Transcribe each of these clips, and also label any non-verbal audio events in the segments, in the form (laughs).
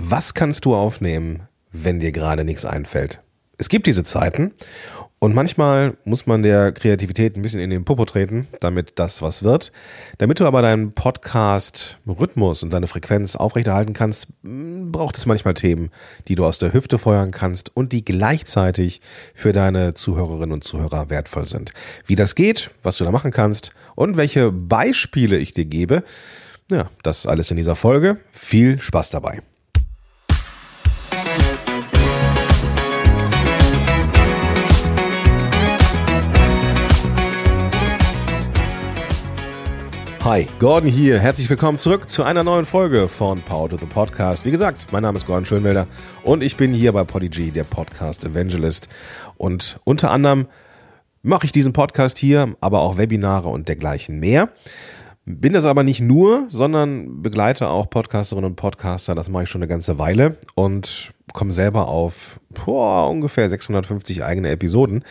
Was kannst du aufnehmen, wenn dir gerade nichts einfällt? Es gibt diese Zeiten und manchmal muss man der Kreativität ein bisschen in den Popo treten, damit das was wird. Damit du aber deinen Podcast-Rhythmus und deine Frequenz aufrechterhalten kannst, braucht es manchmal Themen, die du aus der Hüfte feuern kannst und die gleichzeitig für deine Zuhörerinnen und Zuhörer wertvoll sind. Wie das geht, was du da machen kannst und welche Beispiele ich dir gebe, ja, das alles in dieser Folge. Viel Spaß dabei. Hi, Gordon hier. Herzlich willkommen zurück zu einer neuen Folge von Power to the Podcast. Wie gesagt, mein Name ist Gordon Schönwelder und ich bin hier bei Podigy, der Podcast Evangelist. Und unter anderem mache ich diesen Podcast hier, aber auch Webinare und dergleichen mehr. Bin das aber nicht nur, sondern begleite auch Podcasterinnen und Podcaster. Das mache ich schon eine ganze Weile und komme selber auf boah, ungefähr 650 eigene Episoden.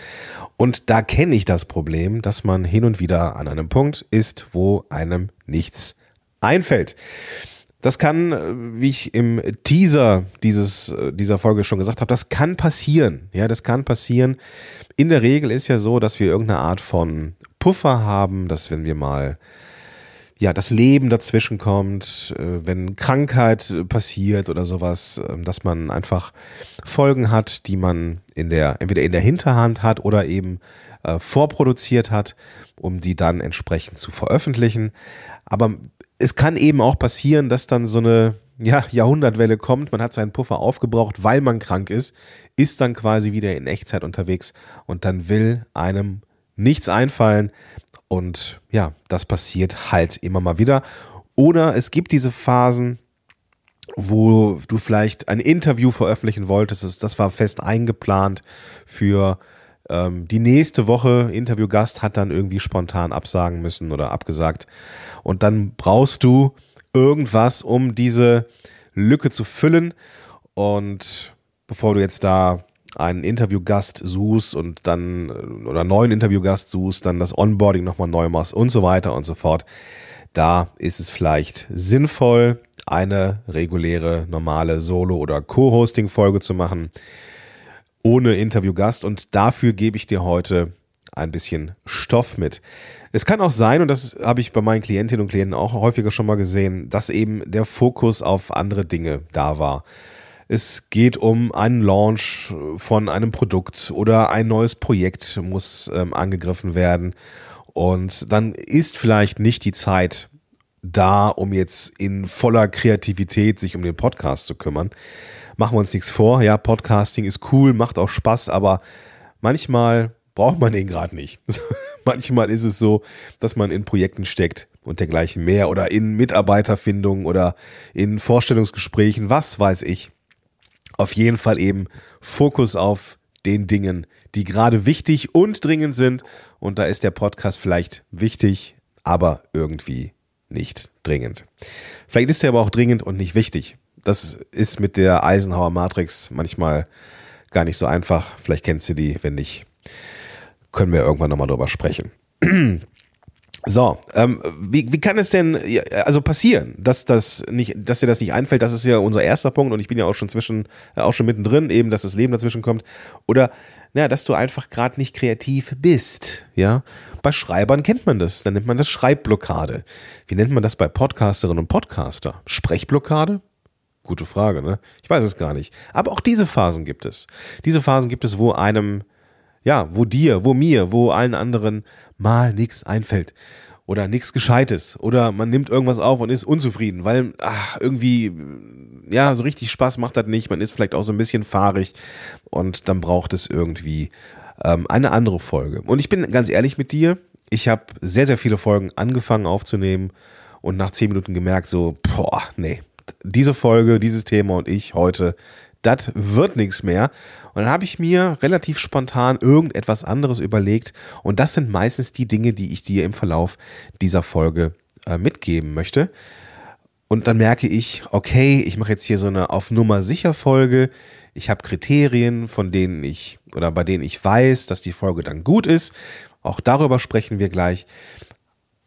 Und da kenne ich das Problem, dass man hin und wieder an einem Punkt ist, wo einem nichts einfällt. Das kann, äh, wie ich im Teaser dieses, äh, dieser Folge schon gesagt habe, das kann passieren. Ja, das kann passieren. In der Regel ist ja so, dass wir irgendeine Art von Puffer haben, dass wenn wir mal ja, das Leben dazwischen kommt, äh, wenn Krankheit passiert oder sowas, ähm, dass man einfach Folgen hat, die man in der, entweder in der Hinterhand hat oder eben äh, vorproduziert hat, um die dann entsprechend zu veröffentlichen. Aber es kann eben auch passieren, dass dann so eine ja, Jahrhundertwelle kommt, man hat seinen Puffer aufgebraucht, weil man krank ist, ist dann quasi wieder in Echtzeit unterwegs und dann will einem nichts einfallen, und ja, das passiert halt immer mal wieder. Oder es gibt diese Phasen, wo du vielleicht ein Interview veröffentlichen wolltest. Das war fest eingeplant für ähm, die nächste Woche. Interviewgast hat dann irgendwie spontan absagen müssen oder abgesagt. Und dann brauchst du irgendwas, um diese Lücke zu füllen. Und bevor du jetzt da einen Interviewgast suchst und dann äh, oder neuen Interviewgast suchst, dann das Onboarding nochmal neu machst und so weiter und so fort. Da ist es vielleicht sinnvoll, eine reguläre, normale Solo- oder Co-Hosting-Folge zu machen, ohne Interviewgast. Und dafür gebe ich dir heute ein bisschen Stoff mit. Es kann auch sein, und das habe ich bei meinen Klientinnen und Klienten auch häufiger schon mal gesehen, dass eben der Fokus auf andere Dinge da war. Es geht um einen Launch von einem Produkt oder ein neues Projekt muss ähm, angegriffen werden. Und dann ist vielleicht nicht die Zeit da, um jetzt in voller Kreativität sich um den Podcast zu kümmern. Machen wir uns nichts vor. Ja, Podcasting ist cool, macht auch Spaß, aber manchmal braucht man ihn gerade nicht. (laughs) manchmal ist es so, dass man in Projekten steckt und dergleichen mehr oder in Mitarbeiterfindung oder in Vorstellungsgesprächen, was weiß ich auf jeden Fall eben Fokus auf den Dingen, die gerade wichtig und dringend sind. Und da ist der Podcast vielleicht wichtig, aber irgendwie nicht dringend. Vielleicht ist er aber auch dringend und nicht wichtig. Das ist mit der Eisenhower Matrix manchmal gar nicht so einfach. Vielleicht kennst du die, wenn nicht, können wir irgendwann nochmal drüber sprechen. (clears throat) So, ähm, wie, wie kann es denn also passieren, dass das nicht, dass dir das nicht einfällt? Das ist ja unser erster Punkt und ich bin ja auch schon zwischen, äh, auch schon mittendrin, eben, dass das Leben dazwischen kommt. Oder naja, dass du einfach gerade nicht kreativ bist. Ja, bei Schreibern kennt man das. Dann nennt man das Schreibblockade. Wie nennt man das bei Podcasterinnen und Podcaster? Sprechblockade? Gute Frage, ne? Ich weiß es gar nicht. Aber auch diese Phasen gibt es. Diese Phasen gibt es, wo einem ja, wo dir, wo mir, wo allen anderen mal nichts einfällt oder nichts Gescheites oder man nimmt irgendwas auf und ist unzufrieden, weil ach, irgendwie, ja, so richtig Spaß macht das nicht. Man ist vielleicht auch so ein bisschen fahrig und dann braucht es irgendwie ähm, eine andere Folge. Und ich bin ganz ehrlich mit dir, ich habe sehr, sehr viele Folgen angefangen aufzunehmen und nach zehn Minuten gemerkt, so, boah, nee, diese Folge, dieses Thema und ich heute, das wird nichts mehr. Und dann habe ich mir relativ spontan irgendetwas anderes überlegt. Und das sind meistens die Dinge, die ich dir im Verlauf dieser Folge äh, mitgeben möchte. Und dann merke ich, okay, ich mache jetzt hier so eine auf Nummer sicher Folge. Ich habe Kriterien, von denen ich oder bei denen ich weiß, dass die Folge dann gut ist. Auch darüber sprechen wir gleich.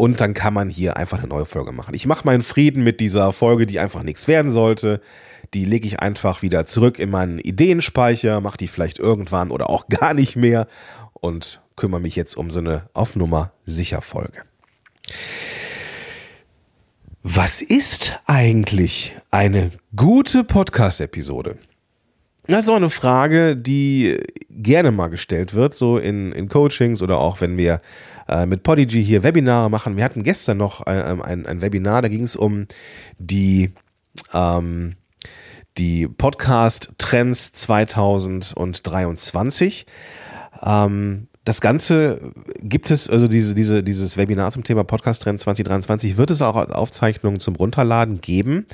Und dann kann man hier einfach eine neue Folge machen. Ich mache meinen Frieden mit dieser Folge, die einfach nichts werden sollte. Die lege ich einfach wieder zurück in meinen Ideenspeicher, mache die vielleicht irgendwann oder auch (laughs) gar nicht mehr und kümmere mich jetzt um so eine auf Nummer sicher Folge. Was ist eigentlich eine gute Podcast-Episode? Das ist auch eine Frage, die gerne mal gestellt wird, so in, in Coachings oder auch wenn wir äh, mit Podigy hier Webinare machen. Wir hatten gestern noch ein, äh, ein, ein Webinar, da ging es um die, ähm, die Podcast-Trends 2023. Ähm, das Ganze gibt es, also diese, diese, dieses Webinar zum Thema Podcast Trend 2023 wird es auch als Aufzeichnung zum Runterladen geben.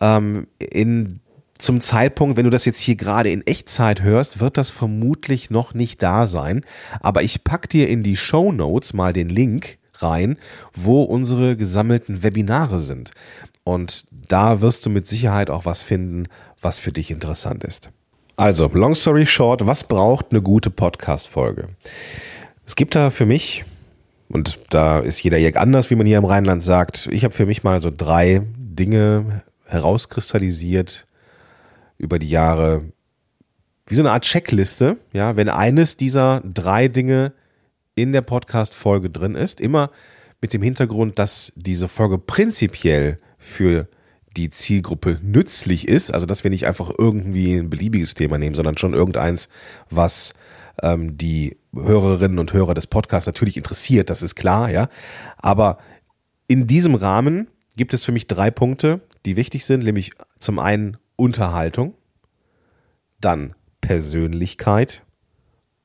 Ähm, in, zum Zeitpunkt, wenn du das jetzt hier gerade in Echtzeit hörst, wird das vermutlich noch nicht da sein. Aber ich pack dir in die Show Notes mal den Link rein, wo unsere gesammelten Webinare sind. Und da wirst du mit Sicherheit auch was finden, was für dich interessant ist. Also, long story short, was braucht eine gute Podcast-Folge? Es gibt da für mich, und da ist jeder Jäger anders, wie man hier im Rheinland sagt, ich habe für mich mal so drei Dinge herauskristallisiert über die Jahre, wie so eine Art Checkliste, ja, wenn eines dieser drei Dinge in der Podcast-Folge drin ist, immer mit dem Hintergrund, dass diese Folge prinzipiell für die Zielgruppe nützlich ist, also dass wir nicht einfach irgendwie ein beliebiges Thema nehmen, sondern schon irgendeins, was ähm, die Hörerinnen und Hörer des Podcasts natürlich interessiert, das ist klar, ja. Aber in diesem Rahmen gibt es für mich drei Punkte, die wichtig sind, nämlich zum einen Unterhaltung, dann Persönlichkeit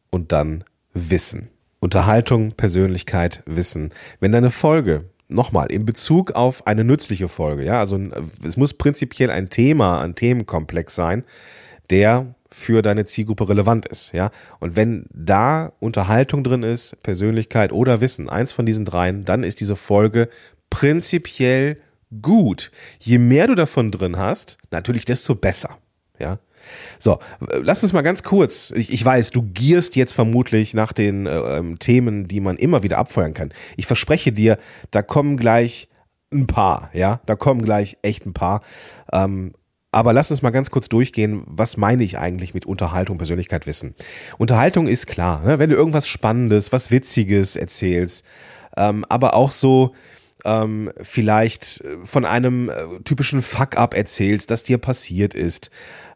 und dann Wissen. Unterhaltung, Persönlichkeit, Wissen. Wenn deine Folge nochmal, in Bezug auf eine nützliche Folge, ja, also es muss prinzipiell ein Thema, ein Themenkomplex sein, der für deine Zielgruppe relevant ist, ja. Und wenn da Unterhaltung drin ist, Persönlichkeit oder Wissen, eins von diesen dreien, dann ist diese Folge prinzipiell gut. Je mehr du davon drin hast, natürlich desto besser, ja. So, lass uns mal ganz kurz. Ich, ich weiß, du gierst jetzt vermutlich nach den äh, ähm, Themen, die man immer wieder abfeuern kann. Ich verspreche dir, da kommen gleich ein paar, ja, da kommen gleich echt ein paar. Ähm, aber lass uns mal ganz kurz durchgehen, was meine ich eigentlich mit Unterhaltung, Persönlichkeit, Wissen. Unterhaltung ist klar, ne? wenn du irgendwas Spannendes, was Witziges erzählst, ähm, aber auch so, ähm, vielleicht äh, von einem äh, typischen Fuck-up erzählst, das dir passiert ist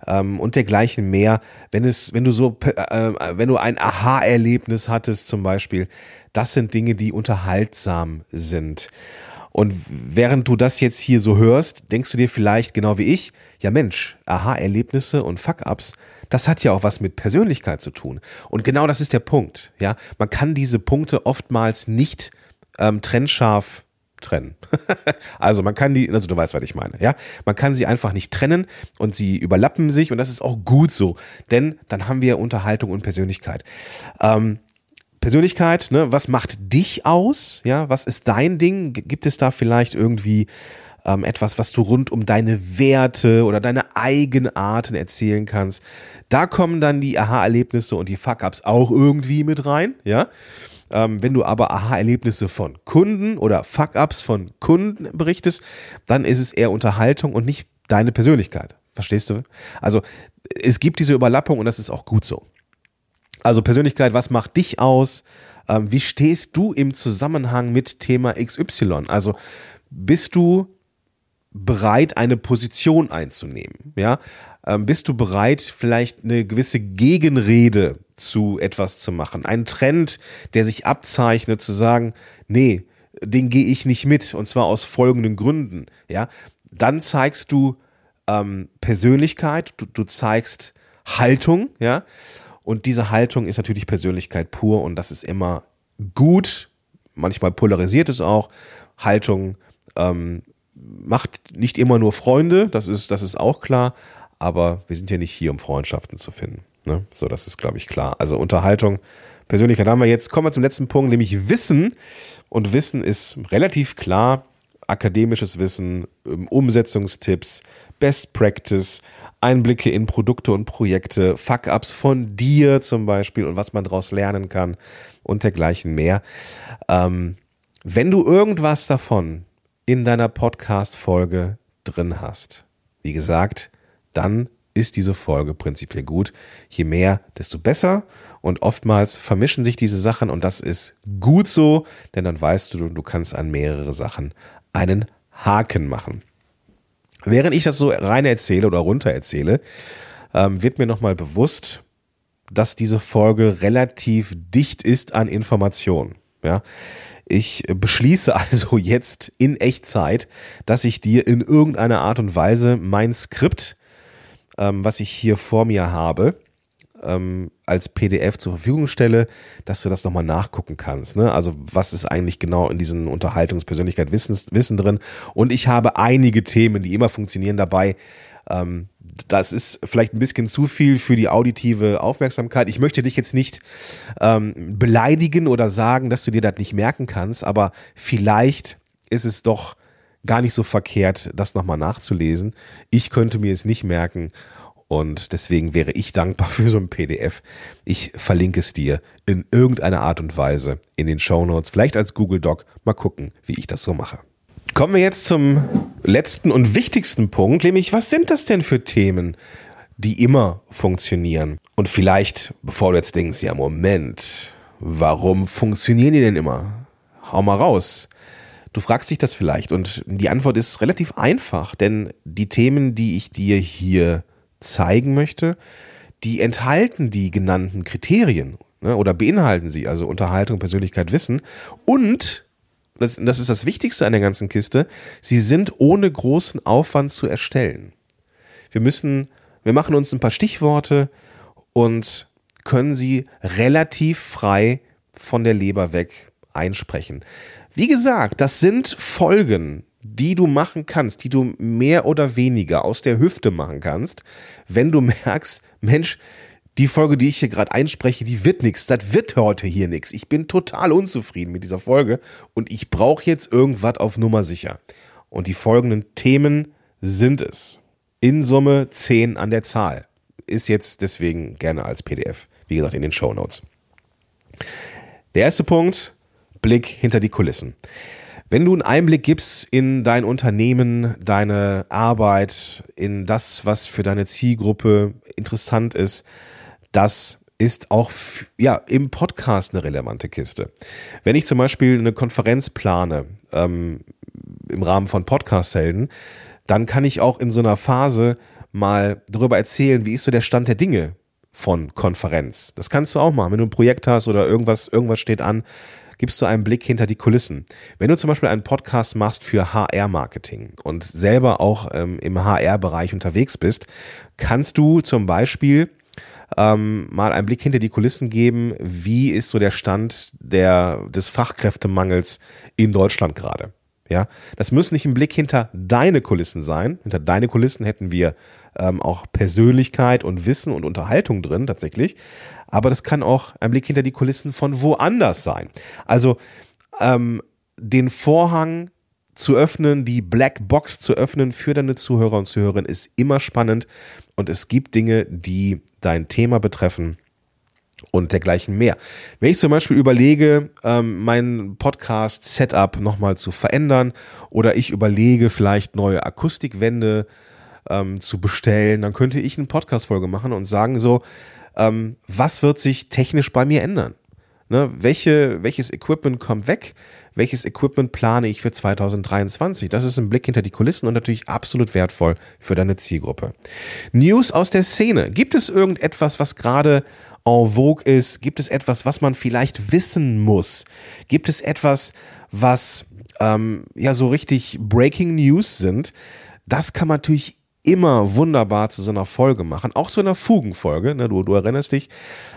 ähm, und dergleichen mehr. Wenn es, wenn du so, äh, äh, wenn du ein Aha-Erlebnis hattest zum Beispiel, das sind Dinge, die unterhaltsam sind. Und während du das jetzt hier so hörst, denkst du dir vielleicht genau wie ich, ja Mensch, Aha-Erlebnisse und Fuck-ups, das hat ja auch was mit Persönlichkeit zu tun. Und genau das ist der Punkt. Ja, man kann diese Punkte oftmals nicht ähm, trennscharf trennen. (laughs) also man kann die, also du weißt, was ich meine, ja. Man kann sie einfach nicht trennen und sie überlappen sich und das ist auch gut so, denn dann haben wir Unterhaltung und Persönlichkeit. Ähm, Persönlichkeit, ne, was macht dich aus? Ja, was ist dein Ding? Gibt es da vielleicht irgendwie ähm, etwas, was du rund um deine Werte oder deine Eigenarten erzählen kannst? Da kommen dann die Aha-Erlebnisse und die Fuck-Ups auch irgendwie mit rein, ja. Ähm, wenn du aber Aha-Erlebnisse von Kunden oder Fuck-Ups von Kunden berichtest, dann ist es eher Unterhaltung und nicht deine Persönlichkeit. Verstehst du? Also es gibt diese Überlappung und das ist auch gut so. Also Persönlichkeit, was macht dich aus? Ähm, wie stehst du im Zusammenhang mit Thema XY? Also bist du bereit, eine Position einzunehmen? Ja, ähm, bist du bereit, vielleicht eine gewisse Gegenrede zu etwas zu machen? Ein Trend, der sich abzeichnet, zu sagen, nee, den gehe ich nicht mit, und zwar aus folgenden Gründen. Ja, dann zeigst du ähm, Persönlichkeit, du, du zeigst Haltung, ja, und diese Haltung ist natürlich Persönlichkeit pur und das ist immer gut. Manchmal polarisiert es auch. Haltung ähm, macht nicht immer nur Freunde, das ist, das ist auch klar, aber wir sind ja nicht hier, um Freundschaften zu finden. Ne? So, das ist, glaube ich, klar. Also Unterhaltung, Persönlichkeit haben wir jetzt. Kommen wir zum letzten Punkt, nämlich Wissen. Und Wissen ist relativ klar. Akademisches Wissen, ähm, Umsetzungstipps, Best Practice, Einblicke in Produkte und Projekte, Fuck-ups von dir zum Beispiel und was man daraus lernen kann und dergleichen mehr. Ähm, wenn du irgendwas davon in deiner Podcast-Folge drin hast, wie gesagt, dann ist diese Folge prinzipiell gut. Je mehr, desto besser. Und oftmals vermischen sich diese Sachen und das ist gut so, denn dann weißt du, du kannst an mehrere Sachen einen Haken machen. Während ich das so rein erzähle oder runter erzähle, ähm, wird mir nochmal bewusst, dass diese Folge relativ dicht ist an Informationen. Ja, ich beschließe (laughs) also jetzt in Echtzeit, dass ich dir in irgendeiner Art und Weise mein Skript, ähm, was ich hier vor mir habe, ähm, als PDF zur Verfügung stelle, dass du das nochmal nachgucken kannst. Ne? Also was ist eigentlich genau in diesen Unterhaltungspersönlichkeit Wissen drin? Und ich habe einige Themen, die immer funktionieren dabei. Ähm, das ist vielleicht ein bisschen zu viel für die auditive Aufmerksamkeit. Ich möchte dich jetzt nicht ähm, beleidigen oder sagen, dass du dir das nicht merken kannst, aber vielleicht ist es doch gar nicht so verkehrt, das nochmal nachzulesen. Ich könnte mir es nicht merken und deswegen wäre ich dankbar für so ein PDF. Ich verlinke es dir in irgendeiner Art und Weise in den Show Notes, vielleicht als Google Doc. Mal gucken, wie ich das so mache. Kommen wir jetzt zum letzten und wichtigsten Punkt, nämlich was sind das denn für Themen, die immer funktionieren? Und vielleicht, bevor du jetzt denkst, ja Moment, warum funktionieren die denn immer? Hau mal raus. Du fragst dich das vielleicht und die Antwort ist relativ einfach, denn die Themen, die ich dir hier zeigen möchte, die enthalten die genannten Kriterien ne, oder beinhalten sie, also Unterhaltung, Persönlichkeit, Wissen und das, das ist das Wichtigste an der ganzen Kiste, sie sind ohne großen Aufwand zu erstellen. Wir müssen, wir machen uns ein paar Stichworte und können sie relativ frei von der Leber weg einsprechen. Wie gesagt, das sind Folgen, die du machen kannst, die du mehr oder weniger aus der Hüfte machen kannst, wenn du (laughs) merkst, Mensch, die Folge, die ich hier gerade einspreche, die wird nichts. Das wird heute hier nichts. Ich bin total unzufrieden mit dieser Folge und ich brauche jetzt irgendwas auf Nummer sicher. Und die folgenden Themen sind es. In Summe 10 an der Zahl. Ist jetzt deswegen gerne als PDF. Wie gesagt, in den Show Notes. Der erste Punkt, Blick hinter die Kulissen. Wenn du einen Einblick gibst in dein Unternehmen, deine Arbeit, in das, was für deine Zielgruppe interessant ist, das ist auch ja, im Podcast eine relevante Kiste. Wenn ich zum Beispiel eine Konferenz plane ähm, im Rahmen von Podcast-Helden, dann kann ich auch in so einer Phase mal darüber erzählen, wie ist so der Stand der Dinge von Konferenz. Das kannst du auch machen, wenn du ein Projekt hast oder irgendwas, irgendwas steht an, gibst du einen Blick hinter die Kulissen. Wenn du zum Beispiel einen Podcast machst für HR-Marketing und selber auch ähm, im HR-Bereich unterwegs bist, kannst du zum Beispiel ähm, mal einen Blick hinter die Kulissen geben, wie ist so der Stand der, des Fachkräftemangels in Deutschland gerade. Ja, das muss nicht ein Blick hinter deine Kulissen sein. Hinter deine Kulissen hätten wir ähm, auch Persönlichkeit und Wissen und Unterhaltung drin tatsächlich. Aber das kann auch ein Blick hinter die Kulissen von woanders sein. Also ähm, den Vorhang zu öffnen, die Black Box zu öffnen für deine Zuhörer und Zuhörerinnen ist immer spannend und es gibt Dinge, die dein Thema betreffen und dergleichen mehr. Wenn ich zum Beispiel überlege, ähm, mein Podcast-Setup nochmal zu verändern oder ich überlege, vielleicht neue Akustikwände ähm, zu bestellen, dann könnte ich eine Podcast-Folge machen und sagen so, ähm, was wird sich technisch bei mir ändern? Ne, welche, welches Equipment kommt weg? welches Equipment plane ich für 2023. Das ist ein Blick hinter die Kulissen und natürlich absolut wertvoll für deine Zielgruppe. News aus der Szene. Gibt es irgendetwas, was gerade en vogue ist? Gibt es etwas, was man vielleicht wissen muss? Gibt es etwas, was ähm, ja so richtig Breaking News sind? Das kann man natürlich immer wunderbar zu so einer Folge machen, auch zu einer Fugenfolge. Ne? Du, du erinnerst dich,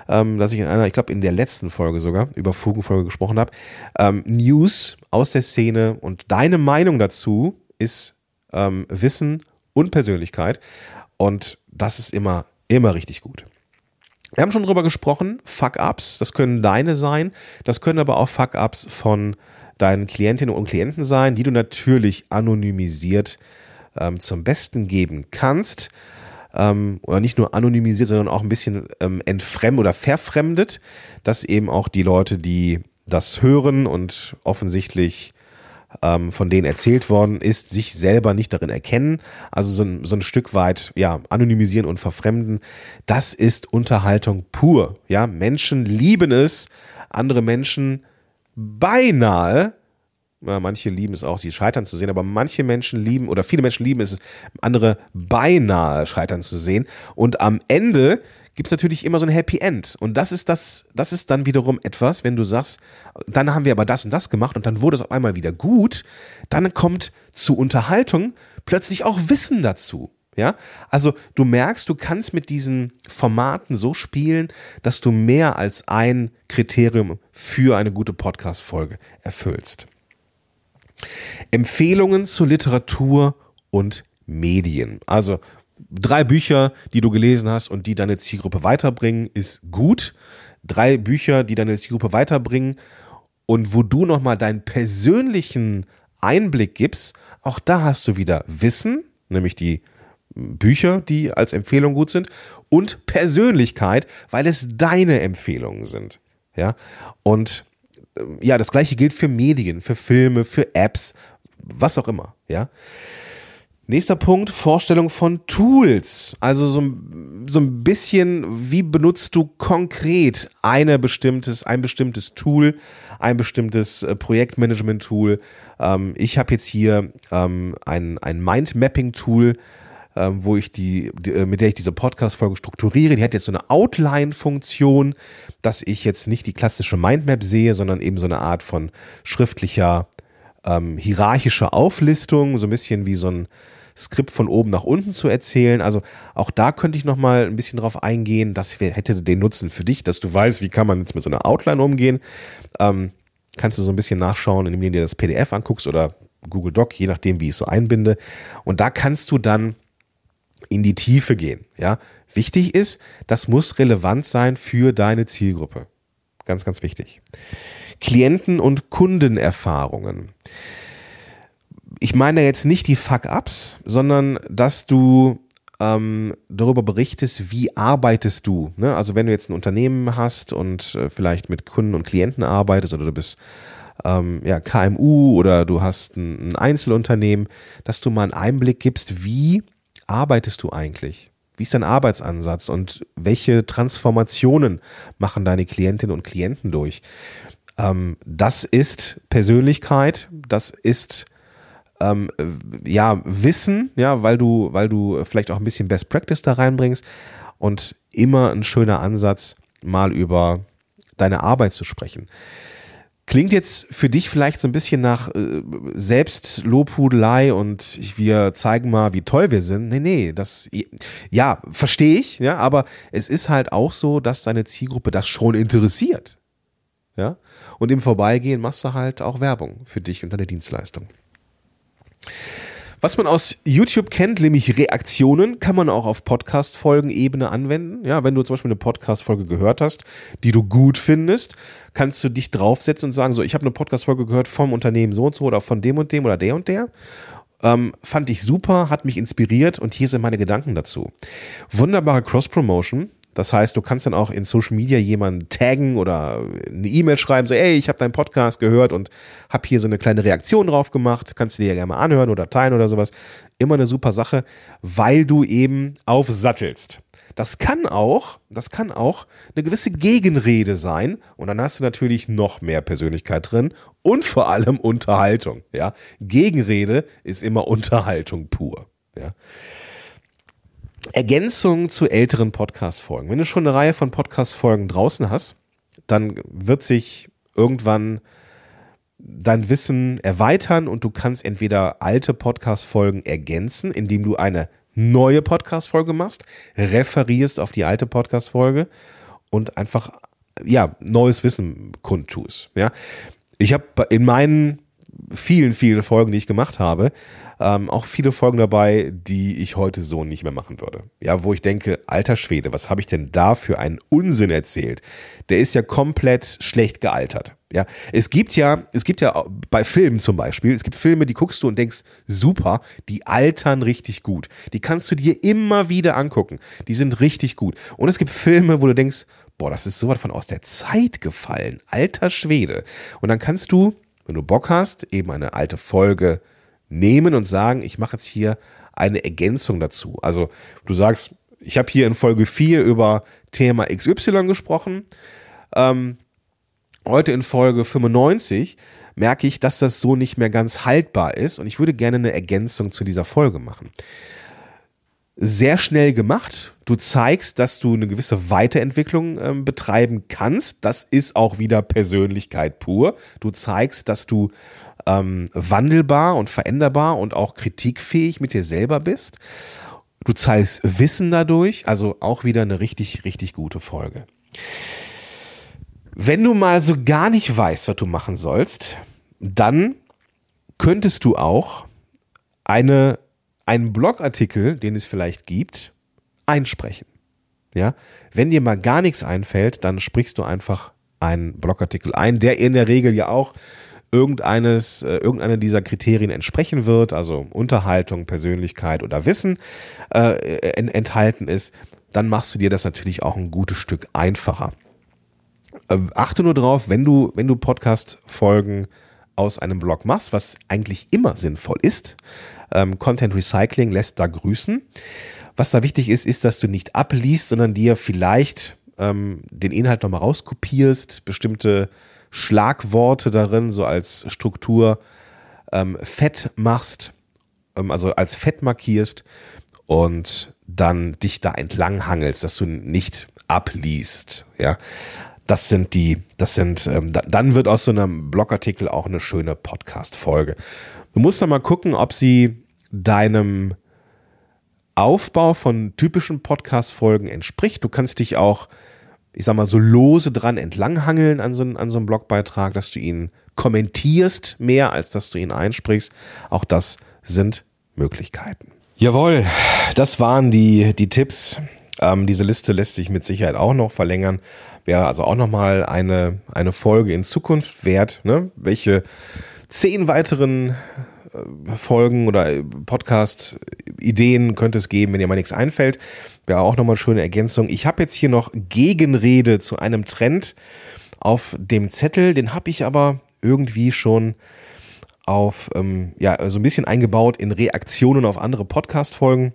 ähm, dass ich in einer, ich glaube in der letzten Folge sogar über Fugenfolge gesprochen habe. Ähm, News aus der Szene und deine Meinung dazu ist ähm, Wissen und Persönlichkeit und das ist immer, immer richtig gut. Wir haben schon drüber gesprochen, Fuck-Ups, das können deine sein, das können aber auch Fuck-Ups von deinen Klientinnen und Klienten sein, die du natürlich anonymisiert ähm, zum Besten geben kannst. Ähm, oder nicht nur anonymisiert, sondern auch ein bisschen ähm, entfremdet oder verfremdet, dass eben auch die Leute, die das hören und offensichtlich ähm, von denen erzählt worden ist, sich selber nicht darin erkennen, also so ein, so ein Stück weit ja anonymisieren und verfremden, das ist Unterhaltung pur. Ja, Menschen lieben es, andere Menschen beinahe manche lieben es auch, sie scheitern zu sehen, aber manche Menschen lieben oder viele Menschen lieben es, andere beinahe scheitern zu sehen. Und am Ende gibt es natürlich immer so ein Happy End. Und das ist das, das ist dann wiederum etwas, wenn du sagst, dann haben wir aber das und das gemacht und dann wurde es auf einmal wieder gut, dann kommt zu Unterhaltung plötzlich auch Wissen dazu. Ja, also du merkst, du kannst mit diesen Formaten so spielen, dass du mehr als ein Kriterium für eine gute Podcast-Folge erfüllst. Empfehlungen zu Literatur und Medien. Also drei Bücher, die du gelesen hast und die deine Zielgruppe weiterbringen, ist gut. Drei Bücher, die deine Zielgruppe weiterbringen und wo du nochmal deinen persönlichen Einblick gibst, auch da hast du wieder Wissen, nämlich die Bücher, die als Empfehlung gut sind, und Persönlichkeit, weil es deine Empfehlungen sind. Ja, und ja, das gleiche gilt für Medien, für Filme, für Apps, was auch immer. Ja, Nächster Punkt, Vorstellung von Tools. Also so, so ein bisschen, wie benutzt du konkret eine bestimmtes, ein bestimmtes Tool, ein bestimmtes äh, Projektmanagement-Tool. Ähm, ich habe jetzt hier ähm, ein, ein Mindmapping-Tool, ähm, wo ich die, die, äh, mit der ich diese Podcast-Folge strukturiere. Die hat jetzt so eine Outline-Funktion, dass ich jetzt nicht die klassische Mindmap sehe, sondern eben so eine Art von schriftlicher ähm, hierarchischer Auflistung, so ein bisschen wie so ein Skript von oben nach unten zu erzählen. Also auch da könnte ich noch mal ein bisschen drauf eingehen. Das hätte den Nutzen für dich, dass du weißt, wie kann man jetzt mit so einer Outline umgehen. Ähm, kannst du so ein bisschen nachschauen, indem du dir das PDF anguckst oder Google Doc, je nachdem, wie ich es so einbinde. Und da kannst du dann in die Tiefe gehen. Ja, wichtig ist, das muss relevant sein für deine Zielgruppe. Ganz, ganz wichtig. Klienten- und Kundenerfahrungen ich meine jetzt nicht die Fuck-Ups, sondern dass du ähm, darüber berichtest, wie arbeitest du. Ne? Also wenn du jetzt ein Unternehmen hast und äh, vielleicht mit Kunden und Klienten arbeitest oder du bist ähm, ja, KMU oder du hast ein, ein Einzelunternehmen, dass du mal einen Einblick gibst, wie arbeitest du eigentlich? Wie ist dein Arbeitsansatz und welche Transformationen machen deine Klientinnen und Klienten durch? Ähm, das ist Persönlichkeit, das ist ähm, ja, Wissen, ja, weil du, weil du vielleicht auch ein bisschen Best Practice da reinbringst und immer ein schöner Ansatz, mal über deine Arbeit zu sprechen. Klingt jetzt für dich vielleicht so ein bisschen nach äh, Selbstlobhudelei und wir zeigen mal, wie toll wir sind. Nee, nee, das, ja, verstehe ich, ja, aber es ist halt auch so, dass deine Zielgruppe das schon interessiert. Ja, und im Vorbeigehen machst du halt auch Werbung für dich und deine Dienstleistung. Was man aus YouTube kennt, nämlich Reaktionen, kann man auch auf Podcast-Folgen-Ebene anwenden. Ja, wenn du zum Beispiel eine Podcast-Folge gehört hast, die du gut findest, kannst du dich draufsetzen und sagen, so, ich habe eine Podcast-Folge gehört vom Unternehmen so und so oder von dem und dem oder der und der. Ähm, fand ich super, hat mich inspiriert und hier sind meine Gedanken dazu. Wunderbare Cross-Promotion. Das heißt, du kannst dann auch in Social Media jemanden taggen oder eine E-Mail schreiben, so, ey, ich habe deinen Podcast gehört und habe hier so eine kleine Reaktion drauf gemacht. Kannst du dir ja gerne mal anhören oder teilen oder sowas. Immer eine super Sache, weil du eben aufsattelst. Das kann auch, das kann auch eine gewisse Gegenrede sein und dann hast du natürlich noch mehr Persönlichkeit drin und vor allem Unterhaltung, ja. Gegenrede ist immer Unterhaltung pur, ja. Ergänzung zu älteren Podcast-Folgen. Wenn du schon eine Reihe von Podcast-Folgen draußen hast, dann wird sich irgendwann dein Wissen erweitern und du kannst entweder alte Podcast-Folgen ergänzen, indem du eine neue Podcast-Folge machst, referierst auf die alte Podcast-Folge und einfach ja, neues Wissen kundtust. Ja. Ich habe in meinen vielen, vielen Folgen, die ich gemacht habe, ähm, auch viele Folgen dabei, die ich heute so nicht mehr machen würde. Ja, wo ich denke, alter Schwede, was habe ich denn da für einen Unsinn erzählt? Der ist ja komplett schlecht gealtert. Ja, es gibt ja, es gibt ja bei Filmen zum Beispiel, es gibt Filme, die guckst du und denkst, super, die altern richtig gut. Die kannst du dir immer wieder angucken. Die sind richtig gut. Und es gibt Filme, wo du denkst, boah, das ist sowas von aus der Zeit gefallen. Alter Schwede. Und dann kannst du, wenn du Bock hast, eben eine alte Folge nehmen und sagen, ich mache jetzt hier eine Ergänzung dazu. Also du sagst, ich habe hier in Folge 4 über Thema XY gesprochen. Ähm, heute in Folge 95 merke ich, dass das so nicht mehr ganz haltbar ist und ich würde gerne eine Ergänzung zu dieser Folge machen. Sehr schnell gemacht. Du zeigst, dass du eine gewisse Weiterentwicklung äh, betreiben kannst. Das ist auch wieder Persönlichkeit pur. Du zeigst, dass du ähm, wandelbar und veränderbar und auch kritikfähig mit dir selber bist. Du zeigst Wissen dadurch, also auch wieder eine richtig, richtig gute Folge. Wenn du mal so gar nicht weißt, was du machen sollst, dann könntest du auch eine, einen Blogartikel, den es vielleicht gibt, einsprechen. Ja, wenn dir mal gar nichts einfällt, dann sprichst du einfach einen Blogartikel ein, der in der Regel ja auch irgendeines, äh, irgendeiner dieser Kriterien entsprechen wird, also Unterhaltung, Persönlichkeit oder Wissen äh, enthalten ist, dann machst du dir das natürlich auch ein gutes Stück einfacher. Äh, achte nur drauf, wenn du, wenn du Podcast-Folgen aus einem Blog machst, was eigentlich immer sinnvoll ist. Ähm, Content Recycling lässt da grüßen. Was da wichtig ist, ist, dass du nicht abliest, sondern dir vielleicht ähm, den Inhalt nochmal rauskopierst, bestimmte Schlagworte darin, so als Struktur ähm, fett machst, ähm, also als fett markierst und dann dich da entlang hangelst, dass du nicht abliest. Ja, das sind die, das sind, ähm, da, dann wird aus so einem Blogartikel auch eine schöne Podcast-Folge. Du musst dann mal gucken, ob sie deinem Aufbau von typischen Podcast-Folgen entspricht. Du kannst dich auch ich sag mal, so lose dran entlanghangeln an so, an so einem Blogbeitrag, dass du ihn kommentierst mehr, als dass du ihn einsprichst. Auch das sind Möglichkeiten. Jawohl, das waren die, die Tipps. Ähm, diese Liste lässt sich mit Sicherheit auch noch verlängern. Wäre also auch nochmal eine, eine Folge in Zukunft wert, ne? welche zehn weiteren Folgen oder Podcast-Ideen könnte es geben, wenn dir mal nichts einfällt. Wäre auch nochmal eine schöne Ergänzung. Ich habe jetzt hier noch Gegenrede zu einem Trend auf dem Zettel. Den habe ich aber irgendwie schon auf, ähm, ja, so ein bisschen eingebaut in Reaktionen auf andere Podcast-Folgen.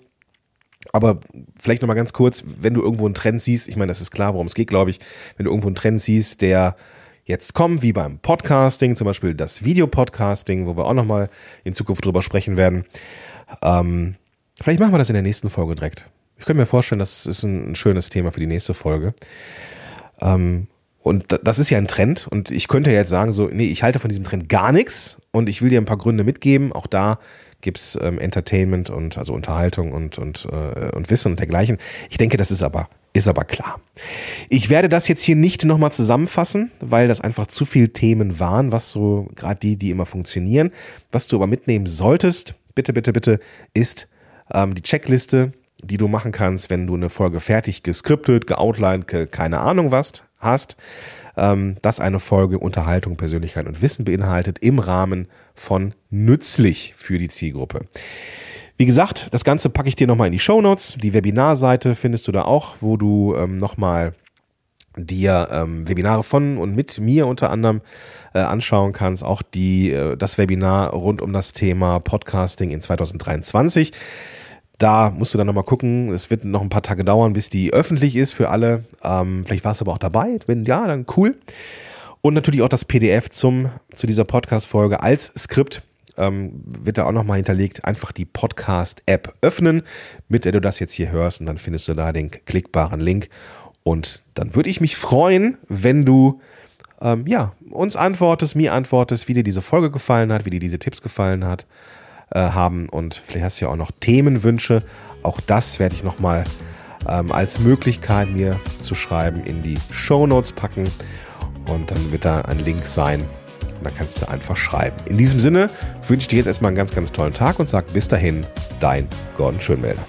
Aber vielleicht nochmal ganz kurz, wenn du irgendwo einen Trend siehst, ich meine, das ist klar, worum es geht, glaube ich, wenn du irgendwo einen Trend siehst, der jetzt kommen, wie beim Podcasting, zum Beispiel das Videopodcasting, wo wir auch nochmal in Zukunft drüber sprechen werden. Ähm, vielleicht machen wir das in der nächsten Folge direkt. Ich könnte mir vorstellen, das ist ein, schönes Thema für die nächste Folge. Ähm, und das ist ja ein Trend und ich könnte jetzt sagen, so, nee, ich halte von diesem Trend gar nichts und ich will dir ein paar Gründe mitgeben. Auch da gibt's ähm, Entertainment und also Unterhaltung und, und, äh, und Wissen und dergleichen. Ich denke, das ist aber ist aber klar. Ich werde das jetzt hier nicht nochmal zusammenfassen, weil das einfach zu viele Themen waren, was so gerade die, die immer funktionieren. Was du aber mitnehmen solltest, bitte, bitte, bitte, ist ähm, die Checkliste, die du machen kannst, wenn du eine Folge fertig geskriptet, geoutlined, ge keine Ahnung was hast. Ähm, dass eine Folge Unterhaltung, Persönlichkeit und Wissen beinhaltet im Rahmen von nützlich für die Zielgruppe. Wie gesagt, das Ganze packe ich dir nochmal in die Show Notes. Die Webinarseite findest du da auch, wo du ähm, nochmal dir ähm, Webinare von und mit mir unter anderem äh, anschauen kannst. Auch die, äh, das Webinar rund um das Thema Podcasting in 2023. Da musst du dann nochmal gucken. Es wird noch ein paar Tage dauern, bis die öffentlich ist für alle. Ähm, vielleicht warst du aber auch dabei. Wenn ja, dann cool. Und natürlich auch das PDF zum, zu dieser Podcast-Folge als Skript ähm, wird da auch nochmal hinterlegt, einfach die Podcast-App öffnen, mit der du das jetzt hier hörst und dann findest du da den klickbaren Link. Und dann würde ich mich freuen, wenn du ähm, ja, uns antwortest, mir antwortest, wie dir diese Folge gefallen hat, wie dir diese Tipps gefallen hat, äh, haben und vielleicht hast du ja auch noch Themenwünsche. Auch das werde ich nochmal ähm, als Möglichkeit mir zu schreiben in die Show Notes packen und dann wird da ein Link sein, und dann kannst du einfach schreiben. In diesem Sinne wünsche ich dir jetzt erstmal einen ganz, ganz tollen Tag und sag bis dahin, dein Gordon Schönmelder.